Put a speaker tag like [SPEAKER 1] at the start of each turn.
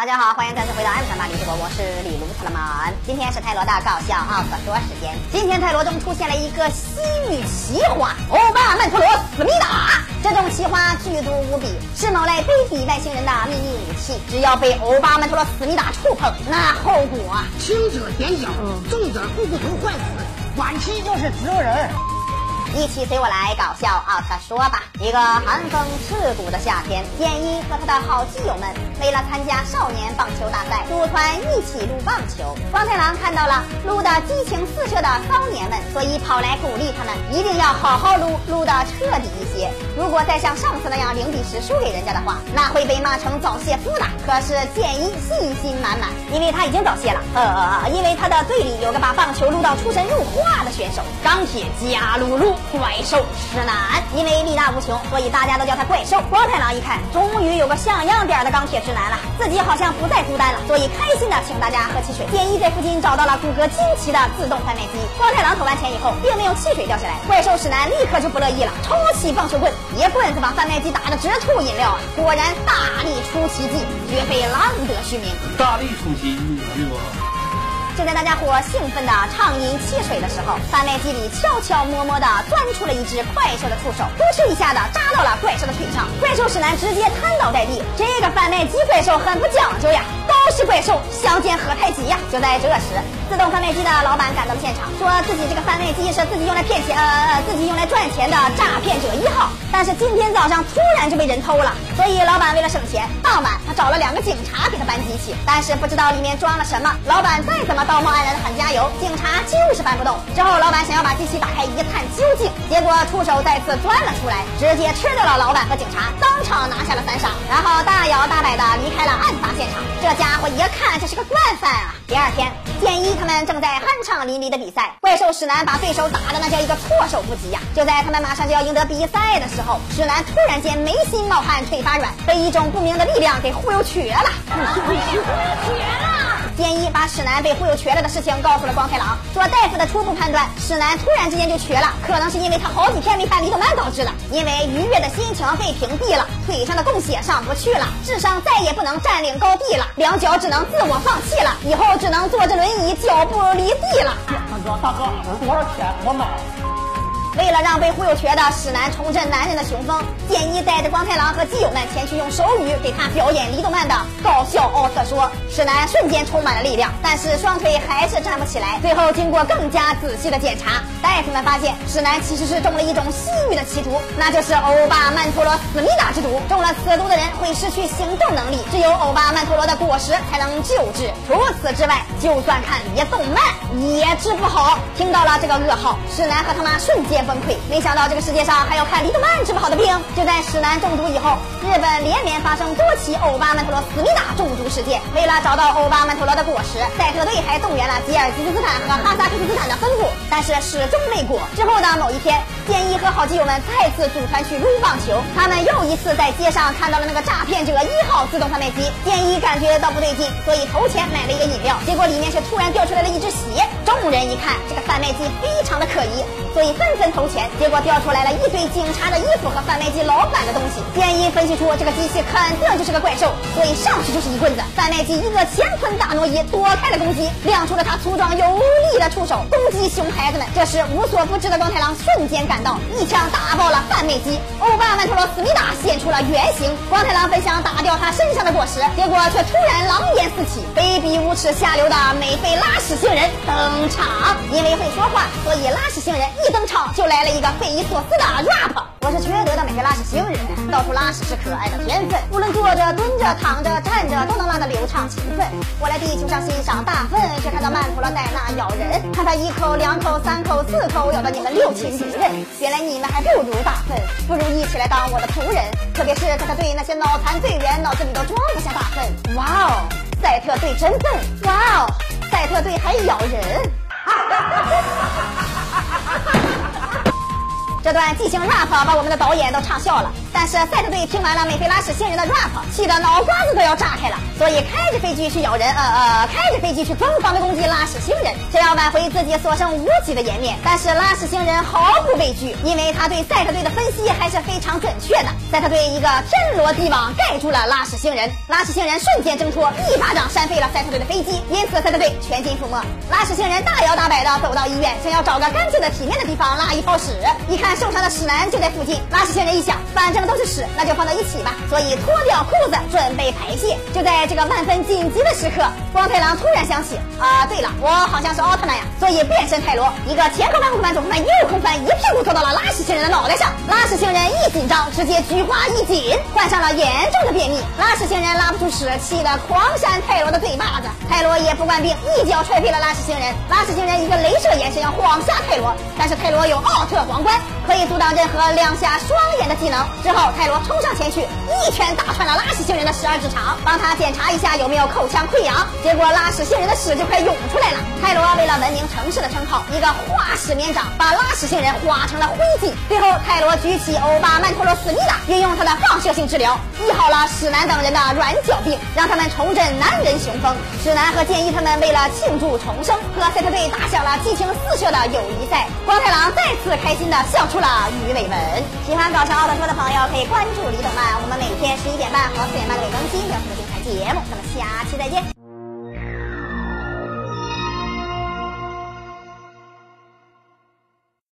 [SPEAKER 1] 大家好，欢迎再次回到 M 三八李直播，我是李卢特曼。今天是泰罗的搞笑奥特说时间。今天泰罗中出现了一个西域奇花——欧巴曼陀罗思密达。这种奇花剧毒无比，是某类卑鄙外星人的秘密武器。只要被欧巴曼陀罗思密达触碰，那后果
[SPEAKER 2] 轻者点脚，重则股骨头坏死，晚期就是植物人。
[SPEAKER 1] 一起随我来搞笑奥特说吧。一个寒风刺骨的夏天，建一和他的好基友们为了参加少年棒球大赛，组团一起撸棒球。光太郎看到了撸的激情四射的骚年们，所以跑来鼓励他们，一定要好好撸，撸的彻底一些。如果再像上次那样零比十输给人家的话，那会被骂成早泄夫的。可是建一信心满满，因为他已经早泄了。呃，因为他的队里有个把棒球撸到出神入化的选手——钢铁加鲁鲁。怪兽石男，因为力大无穷，所以大家都叫他怪兽。光太郎一看，终于有个像样点的钢铁直男了，自己好像不再孤单了，所以开心的请大家喝汽水。建一在附近找到了骨骼惊奇的自动贩卖机，光太郎投完钱以后，并没有汽水掉下来，怪兽史南立刻就不乐意了，抄起棒球棍，一棍子把贩卖机打得直吐饮料！果然大力出奇迹，绝非浪得虚名。
[SPEAKER 3] 大力出奇迹吗？
[SPEAKER 1] 就在大家伙兴奋的畅饮汽水的时候，贩卖机里悄悄摸摸的钻出了一只怪兽的触手，扑哧一下子扎到了怪兽的腿上，怪兽使男直接瘫倒在地。这个贩卖机怪兽很不讲究呀，都是怪兽，相见何太急呀！就在这时，自动贩卖机的老板赶到了现场，说自己这个贩卖机是自己用来骗钱，呃，自己用来赚钱的诈骗者一号。但是今天早上突然就被人偷了，所以老板为了省钱，当晚他找了两个警察给他搬机器，但是不知道里面装了什么。老板再怎么。道貌岸然的喊加油，警察就是搬不动。之后老板想要把机器打开一探究竟，结果触手再次钻了出来，直接吃掉了老板和警察，当场拿下了三杀，然后大摇大摆的离开了案发现场。这家伙一那就是个惯犯啊！第二天，剑一他们正在酣畅淋漓的比赛，怪兽史南把对手打的那叫一个措手不及呀！就在他们马上就要赢得比赛的时候，史南突然间眉心冒汗，腿发软，被一种不明的力量给忽悠瘸了。
[SPEAKER 2] 忽悠瘸了！
[SPEAKER 1] 建一把史南被忽悠瘸了的事情告诉了光太郎，说大夫的初步判断，史南突然之间就瘸了，可能是因为他好几天没看李斗曼导致的。因为愉悦的心情被屏蔽了，腿上的供血上不去了，智商再也不能占领高地了，两脚只能自我放弃了，以后只能坐着轮椅，脚不离地了。
[SPEAKER 2] 大哥，大哥，多少钱？我买。
[SPEAKER 1] 为了让被忽悠瘸的史南重振男人的雄风，建一带着光太郎和基友们前去用手语给他表演离动漫的搞笑奥特说。史南瞬间充满了力量，但是双腿还是站不起来。最后经过更加仔细的检查，大夫们发现史南其实是中了一种西域的奇毒，那就是欧巴曼陀罗思密达之毒。中了此毒的人会失去行动能力，只有欧巴曼陀罗的果实才能救治。除此之外，就算看离动漫也治不好。听到了这个噩耗，史南和他妈瞬间。崩溃！没想到这个世界上还有看李德曼治不好的病。就在史南中毒以后，日本连连发生多起欧巴曼陀罗思密达中毒事件。为了找到欧巴曼陀罗的果实，赛特队还动员了吉尔吉斯斯坦和哈萨克斯坦的分部，但是始终未果。之后的某一天，建一和好基友们再次组团去撸棒球，他们又一次在街上看到了那个诈骗者一号自动贩卖机。建一感觉到不对劲，所以投钱买了一个饮料，结果里面却突然掉出来了一只鞋。众人一看，这个贩卖机非常的可疑，所以纷纷。投钱，结果掉出来了一堆警察的衣服和贩卖机老板的东西。建一分析出这个机器肯定就是个怪兽，所以上去就是一棍子。贩卖机一个乾坤大挪移，躲开了攻击，亮出了他粗壮有力的触手，攻击熊孩子们。这时无所不知的光太郎瞬间赶到，一枪打爆了贩卖机。欧巴曼陀罗思密达现出了原形。光太郎本想打掉他身上的果实，结果却突然狼烟四起，卑鄙无耻下流的美菲拉屎星人登场。因为会说话，所以拉屎星人一登场。就来了一个匪夷所思的 rap，我是缺德的美菲拉屎星人，到处拉屎是可爱的天分，无论坐着、蹲着、躺着、站着都能拉得流畅勤奋。我来地球上欣赏大粪，却看到曼陀罗戴那咬人，看他一口、两口、三口、四口咬到你们六亲不认。原来你们还不如大粪，不如一起来当我的仆人。特别是赛特队那些脑残队员，脑子里都装不下大粪。哇哦，赛特队真笨！哇哦，段即兴 rap 把我们的导演都唱笑了。但是赛特队听完了美菲拉史星人的 rap，气得脑瓜子都要炸开了，所以开着飞机去咬人，呃呃，开着飞机去疯狂的攻击拉屎星人，想要挽回自己所剩无几的颜面。但是拉屎星人毫不畏惧，因为他对赛特队的分析还是非常准确的。赛特队一个天罗地网盖住了拉屎星人，拉屎星人瞬间挣脱，一巴掌扇飞了赛特队的飞机，因此赛特队全军覆没。拉屎星人大摇大摆的走到医院，想要找个干净的、体面的地方拉一泡屎。一看受伤的屎男就在附近，拉屎星人一想，反正都是屎，那就放到一起吧，所以脱掉裤子准备排泄。就在这个万分紧急的时刻，光太郎突然想起，啊，对了，我好像是奥特曼呀，所以变身泰罗，一个前空翻、后空翻、左空翻、右空翻，一屁股坐到了拉屎星人的脑袋上。拉屎星人一紧张，直接菊花一紧，患上了严重的便秘。拉屎星人拉不出屎，气得狂扇泰罗的嘴巴子。泰罗也不惯病，一脚踹飞了拉屎星人。拉屎星人一个镭射眼神要晃瞎泰罗，但是泰罗有奥特皇冠，可以阻挡任何两下双眼的技能。之后泰罗冲上前去，一拳打穿了拉屎星人的十二指肠，帮他检查查一下有没有口腔溃疡。结果拉屎星人的屎就快涌出来了。泰罗为了文明城市的称号，一个化屎绵掌把拉屎星人化成了灰烬。最后泰罗举起欧巴曼托罗斯密达，运用他的放射性治疗，医好了史南等人的软脚病，让他们重振男人雄风。史南和建一他们为了庆祝重生，和赛特队打响了激情四射的友谊赛。光太郎再次开心的笑出了鱼尾纹。喜欢搞笑奥特说的朋友可以关注李动漫，我们每天十一点半和四点半的尾更新，有什么精彩节目。咱们下期再见。